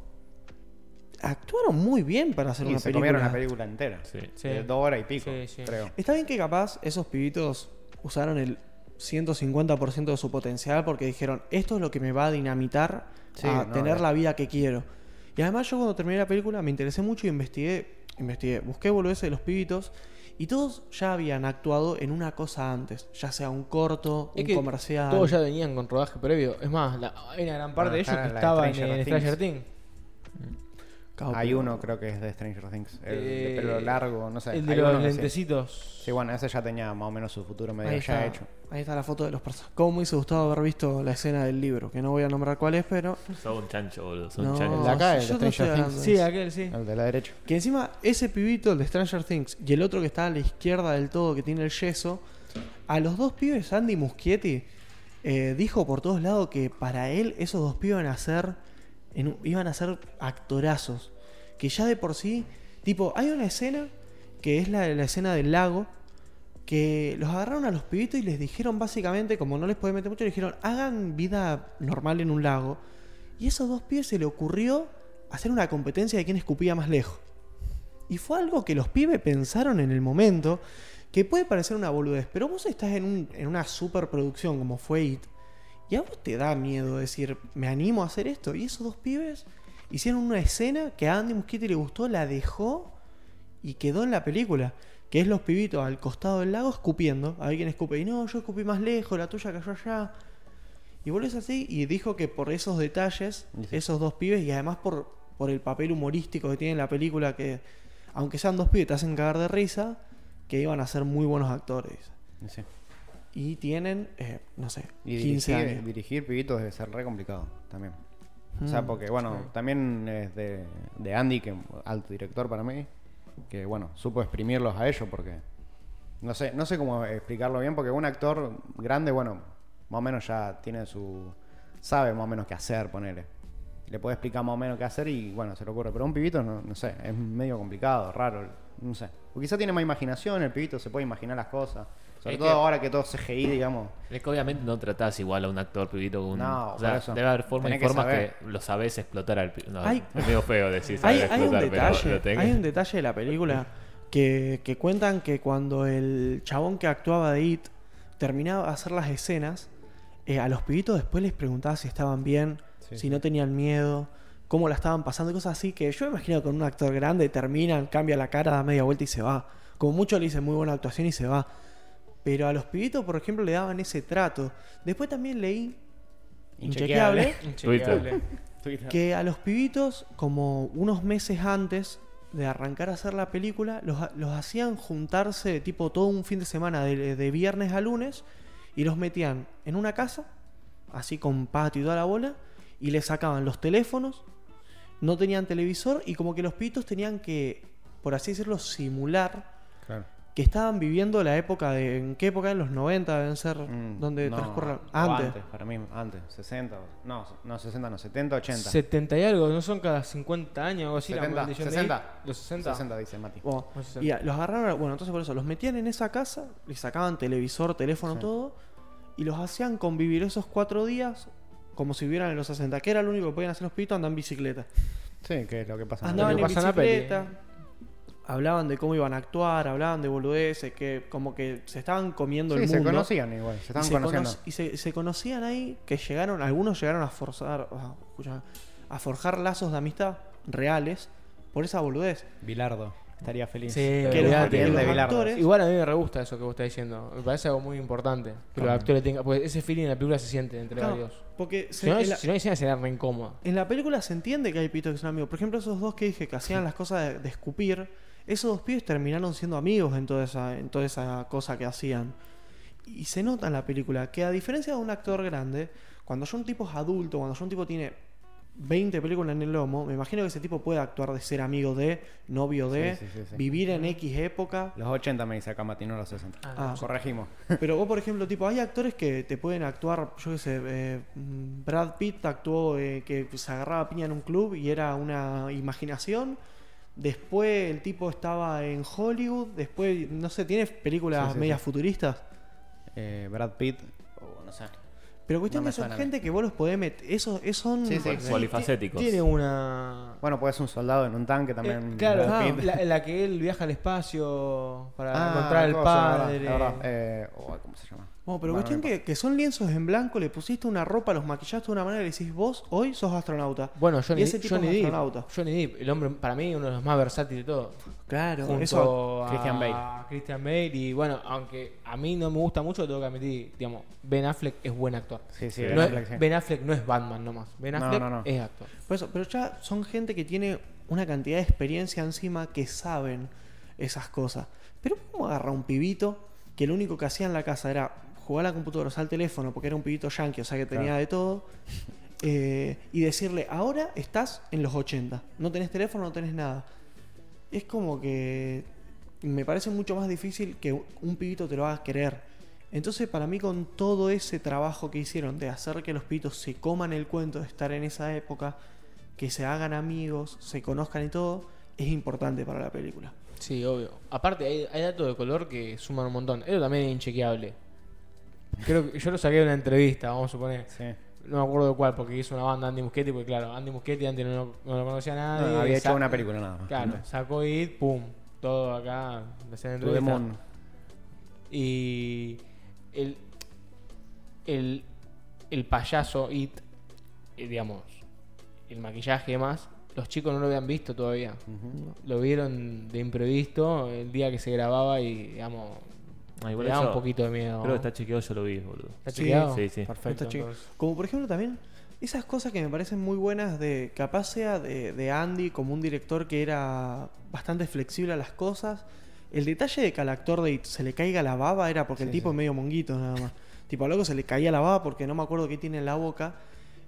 actuaron muy bien para hacer Y una se película. comieron la película entera. Sí. Sí. De dos horas y pico, Sí, sí. creo. Está bien que capaz esos pibitos usaron el 150% de su potencial porque dijeron, esto es lo que me va a dinamitar Sí, a no, tener la vida que quiero. Y además yo cuando terminé la película me interesé mucho y investigué, investigué, busqué boludeces de los pibitos y todos ya habían actuado en una cosa antes, ya sea un corto, Es un que comercial. Todos ya venían con rodaje previo. Es más, la- hay una gran parte Bueno, de ellos que estaban en Stranger Stranger Things. Cabo, Hay uno, creo que es de Stranger Things. El Eh, de pelo largo, no sé. El de hay los sí. lentecitos. Sí, bueno, ese ya tenía más o menos su futuro medio Ahí ya está, hecho. ahí está la foto de los personajes. Cómo me hubiese gustado haber visto la escena del libro, que no voy a nombrar cuál es, pero... Son un chancho, boludo. Son No, chanchos. El de acá, el de no Stranger hablando Things. Sí, aquel sí. El de la derecha. Que encima ese pibito, el de Stranger Things, y el otro que está a la izquierda del todo, que tiene el yeso, a los dos pibes, Andy Muschietti, eh, dijo por todos lados que para él esos dos pibes iban a ser, iban a ser actorazos. Que ya de por sí, tipo, hay una escena que es la, la escena del lago, que los agarraron a los pibitos y les dijeron básicamente, como no les puede meter mucho, les dijeron, hagan vida normal en un lago. Y a esos dos pibes se le ocurrió hacer una competencia de quién escupía más lejos. Y fue algo que los pibes pensaron en el momento, que puede parecer una boludez, pero vos estás en, un- en una superproducción como fue IT, y a vos te da miedo decir, me animo a hacer esto. Y esos dos pibes hicieron una escena que a Andy Muschietti le gustó, la dejó y quedó en la película. Que es los pibitos al costado del lago escupiendo. A ver quién escupe. Y no, yo escupí más lejos, la tuya cayó allá. Y volvés así y dijo que por esos detalles, esos dos pibes, y además por, por el papel humorístico que tiene en la película, que aunque sean dos pibes, te hacen cagar de risa, que iban a ser muy buenos actores. Sí. Y tienen, eh, no sé, Y 15 dirigir, años. dirigir pibitos debe ser re complicado también. O sea, Mm. porque bueno, también es de, de Andy, que alto director para mí, que bueno, supo exprimirlos a ellos porque no sé, no sé cómo explicarlo bien, porque un actor grande, bueno, más o menos ya tiene su sabe más o menos qué hacer, ponele. Le puede explicar más o menos qué hacer y bueno, se le ocurre. Pero un pibito, no, no sé, es medio complicado, raro, no sé. O quizá tiene más imaginación, el pibito se puede imaginar las cosas. Sobre Es todo que- ahora que todo CGI, digamos. Es que obviamente no tratás igual a un actor pibito con un. No, o sea, eso. debe haber formas y que que, lo sabés explotar al No, Hay- es medio feo decir Hay, saber hay un explotar, pero detalle, hay un detalle de la película que, que cuentan que cuando el chabón que actuaba de It terminaba de hacer las escenas, eh, a los pibitos después les preguntaba si estaban bien, Sí, si no tenían miedo, cómo la estaban pasando, y cosas así que yo me imagino que con un actor grande terminan, cambia la cara, da media vuelta y se va. Como mucho le dicen muy buena actuación y se va. Pero a los pibitos, por ejemplo, le daban ese trato. Después también leí, inchequeable, Inchequeable. que a los pibitos, como unos meses antes de arrancar a hacer la película, los, ha- los hacían juntarse tipo todo un fin de semana, de, de viernes a lunes, y los metían en una casa, así con patio y toda la bola, y les sacaban los teléfonos, no tenían televisor, y como que los pibitos tenían que, por así decirlo, simular. Que estaban viviendo la época de... ¿En qué época? En los 90 deben ser Mm, donde no, transcurre... o Antes. Para mí, antes. 60. o- No, no 60, no. 70, 80. 70 y algo, ¿no son cada 50 años o algo así? la 70, maldición de 60. It? Los 60. 60 dice Mati. Bueno, Los 60. y a- los agarraron, bueno, entonces por eso, los metían en esa casa, les sacaban televisor, teléfono, Sí. todo, y los hacían convivir esos cuatro días como si vivieran en los 60, que era lo único que podían hacer los pibitos, andar en bicicleta. Sí, que es lo que pasa. Andaban en en la peli. bicicleta, hablaban de cómo iban a actuar, hablaban de boludeces, que como que se estaban comiendo Sí, el se mundo. conocían igual. Se y estaban se, conociendo. cono- y se, se conocían ahí que llegaron, algunos llegaron a forzar, a, escucha, a forjar lazos de amistad reales por esa boludez. Bilardo. Estaría feliz. Sí, Que los, que los de actores Igual a mí me re gusta eso que vos estás diciendo. Me parece algo muy importante. Que los Cambio. actores tengan. Porque ese feeling en la película se siente entre Claro, varios. porque Si se- no, en la- si no hay escena sería re incómoda. En la película se entiende que hay pitos que son amigos. Por ejemplo, esos dos que dije que hacían las cosas de, de escupir, esos dos pibes terminaron siendo amigos en toda, esa, en toda esa cosa que hacían. Y se nota en la película que a diferencia de un actor grande, cuando ya un tipo es adulto, cuando ya un tipo tiene 20 películas en el lomo, me imagino que ese tipo puede actuar de ser amigo de, novio de, Sí, sí, sí, sí. vivir en X época. Los 80 me dice acá Mati, no los 60. Ah, Corregimos. Pero vos, por ejemplo, tipo, hay actores que te pueden actuar, yo qué sé, eh, Brad Pitt actuó eh, que se agarraba a piña en un club y era una imaginación. Después el tipo estaba en Hollywood, después, no sé, tiene películas Sí, sí, medias sí. futuristas. Eh, Brad Pitt. oh, no sé. Pero cuestión No que son gente que vos los podés meter. Esos, esos son. Sí, sí. Pol- Polifacéticos. Tiene una. Bueno, puede ser un soldado en un tanque también. Eh, claro, Brad ah, Pitt. la, la que él viaja al espacio para Ah, encontrar al cosa, la verdad, padre. la verdad. Eh, oh, ¿Cómo se llama? Bueno, pero Bueno, cuestión no que, que son lienzos en blanco, le pusiste una ropa, los maquillaste de una manera y le decís, vos hoy sos astronauta. Bueno, Johnny, Y ese tipo Johnny es Depp. astronauta. Johnny Depp, el hombre, para mí, uno de los más versátiles de todos. Claro, junto eso. a Christian Bale. Christian Bale y bueno, aunque a mí no me gusta mucho, tengo que admitir, digamos, Ben Affleck es buen actor. Sí, sí. Ben No es- Affleck, sí. Ben Affleck no es Batman nomás. Ben No, Affleck no, no. es actor. Por eso, pero ya son gente que tiene una cantidad de experiencia encima que saben esas cosas. Pero ¿cómo agarra un pibito que lo único que hacía en la casa era jugar a la computadora, usar el teléfono, porque era un pibito yankee, o sea que tenía Claro. de todo, eh, y decirle, ahora estás en los 80, no tenés teléfono, no tenés nada? Es como que me parece mucho más difícil que un pibito te lo haga querer. Entonces, para mí, con todo ese trabajo que hicieron de hacer que los pibitos se coman el cuento de estar en esa época, que se hagan amigos, se conozcan y todo, es importante para la película. Sí, obvio. Aparte, hay, hay datos de color que suman un montón. Eso también es inchequeable. Creo que yo lo saqué de una entrevista, vamos a suponer. Sí. No me acuerdo de cuál, porque hizo una banda Andy Muschietti, porque claro, Andy Muschietti antes no, lo- no lo conocía nadie. No, había hecho una película nada más. Claro, sacó It, pum, todo acá, la escena de To the entrevista. Moon. Y el, el, el payaso It, eh, digamos, el maquillaje y demás, los chicos no lo habían visto todavía. Lo vieron de imprevisto el día que se grababa y, digamos, Ah, igual le da eso- un poquito de miedo. Creo que está chequeado, yo lo vi, boludo. ¿Está Sí, chequeado? Sí, sí. Perfecto. Está chequeado. entonces. Como por ejemplo también esas cosas que me parecen muy buenas de capaz sea de, de Andy como un director que era bastante flexible a las cosas. El detalle de que al actor de It se le caiga la baba era porque el tipo sí. es medio monguito nada más. tipo al loco se le caía la baba porque no me acuerdo qué tiene en la boca.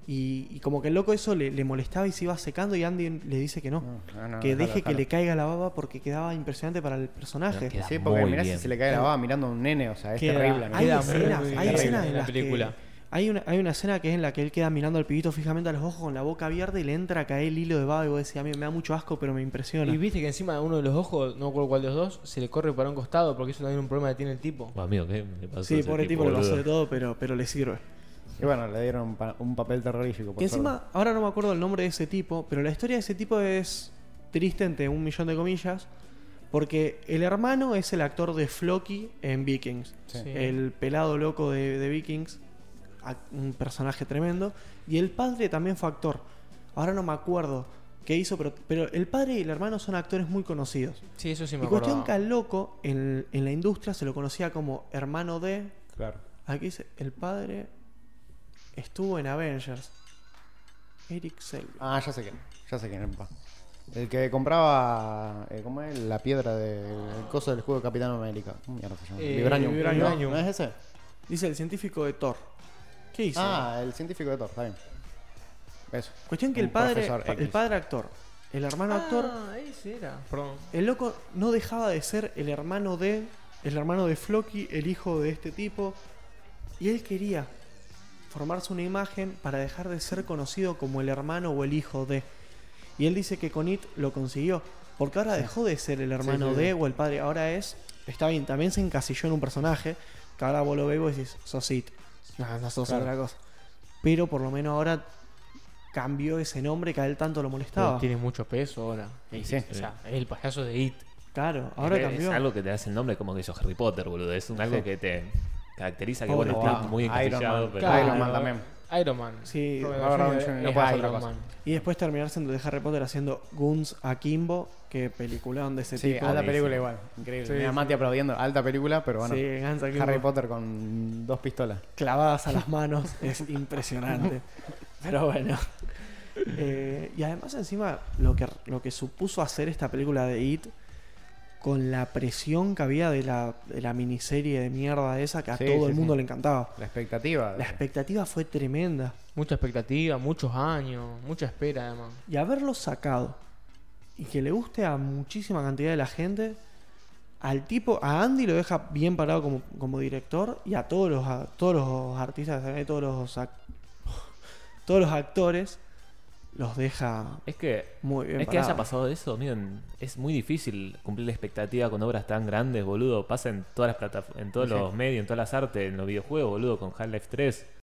Y, y como que el loco eso le, le molestaba y se iba secando y Andy le dice que no. No, no, no, que deje que le caiga la baba porque quedaba impresionante para el personaje. Sí, porque mirá bien. si se le cae la baba mirando a un nene, o sea, es Queda- terrible. Hay escenas, hay escenas en la las película. que Hay una, hay una escena que es en la que él queda mirando al pibito fijamente a los ojos con la boca abierta y le entra a caer el hilo de baba y vos decís, a mí me da mucho asco, pero me impresiona. Y viste que encima de uno de los ojos, no me acuerdo cuál de los dos, se le corre para un costado porque eso también es un problema que tiene el tipo. Oh, amigo, ¿qué le pasó a sí, pobre tipo le pasó de todo, pero, pero le sirve. Y bueno, le dieron un, pa- un papel terrorífico. por Que suerte. encima, ahora no me acuerdo el nombre de ese tipo, pero la historia de ese tipo es triste entre un millón de comillas, porque el hermano es el actor de Floki en Vikings, Sí. El pelado loco de, de Vikings, un personaje tremendo, y el padre también fue actor. Ahora no me acuerdo qué hizo, pero, pero el padre y el hermano son actores muy conocidos. Sí, eso sí me Y acuerdo. cuestión que al loco en, en la industria se lo conocía como hermano de... Claro. Aquí dice, el padre estuvo en Avengers. Eric Selby. Ah, ya sé quién. Ya sé quién es papá. El que compraba. Eh, ¿Cómo es? La piedra del el coso del escudo de Capitán América. ¿Cómo mierda se llama? Eh, Vibranium. Vibranium. ¿No? ¿No es ese? Dice el científico de Thor. ¿Qué hizo? Ah, el científico de Thor, está bien. Eso. Cuestión que el padre, el padre actor, el hermano actor, Ah, ese era. Perdón. el loco no dejaba de ser el hermano de, el hermano de Floki, el hijo de este tipo, y él quería formarse una imagen para dejar de ser conocido como el hermano o el hijo de. Y él dice que con It lo consiguió, porque ahora dejó de ser el hermano sí, sí. de o el padre, ahora es, está bien, también se encasilló en un personaje, que ahora vos lo ves y vos decís, sos It, no, no sos Claro. otra cosa. Pero por lo menos ahora cambió ese nombre que a él tanto lo Pero molestaba. tiene mucho peso ahora. Sí. O sea, es el payaso de It. Claro, ahora es, cambió. Es algo que te hace el nombre como que sos Harry Potter, boludo. Es un, algo Sí. que te caracteriza que Pobre bueno, tipo. está muy Iron encasillado, Man. pero Claro. Iron Man también. Iron Man. Sí, Robert Downey Jr. No puede hacer Iron otra cosa. Man. Y después terminar siendo de Harry Potter haciendo Guns Akimbo, que peliculón de ese Sí, tipo. alta película igual. Increíble. Sí, Mira, sí. Mati aplaudiendo. Alta película, pero bueno. Sí, Guns Akimbo Harry Potter con dos pistolas. clavadas a las manos es impresionante. Pero bueno. Eh, y además encima lo que, lo que supuso hacer esta película de It con la presión que había de la, de la miniserie de mierda esa que a Sí, todo sí, el mundo sí. le encantaba. La expectativa. La expectativa fue tremenda. Mucha expectativa, muchos años, mucha espera además. Y haberlo sacado y que le guste a muchísima cantidad de la gente, al tipo, a Andy lo deja bien parado como, como director y a todos los, a todos los artistas, a todos los, todos los actores los deja es que muy bien Es que haya pasado eso, miren, es muy difícil cumplir la expectativa con obras tan grandes, boludo. Pasa en todas las plataformas, en todos Sí. los medios, en todas las artes, en los videojuegos, boludo, con Half-Life 3.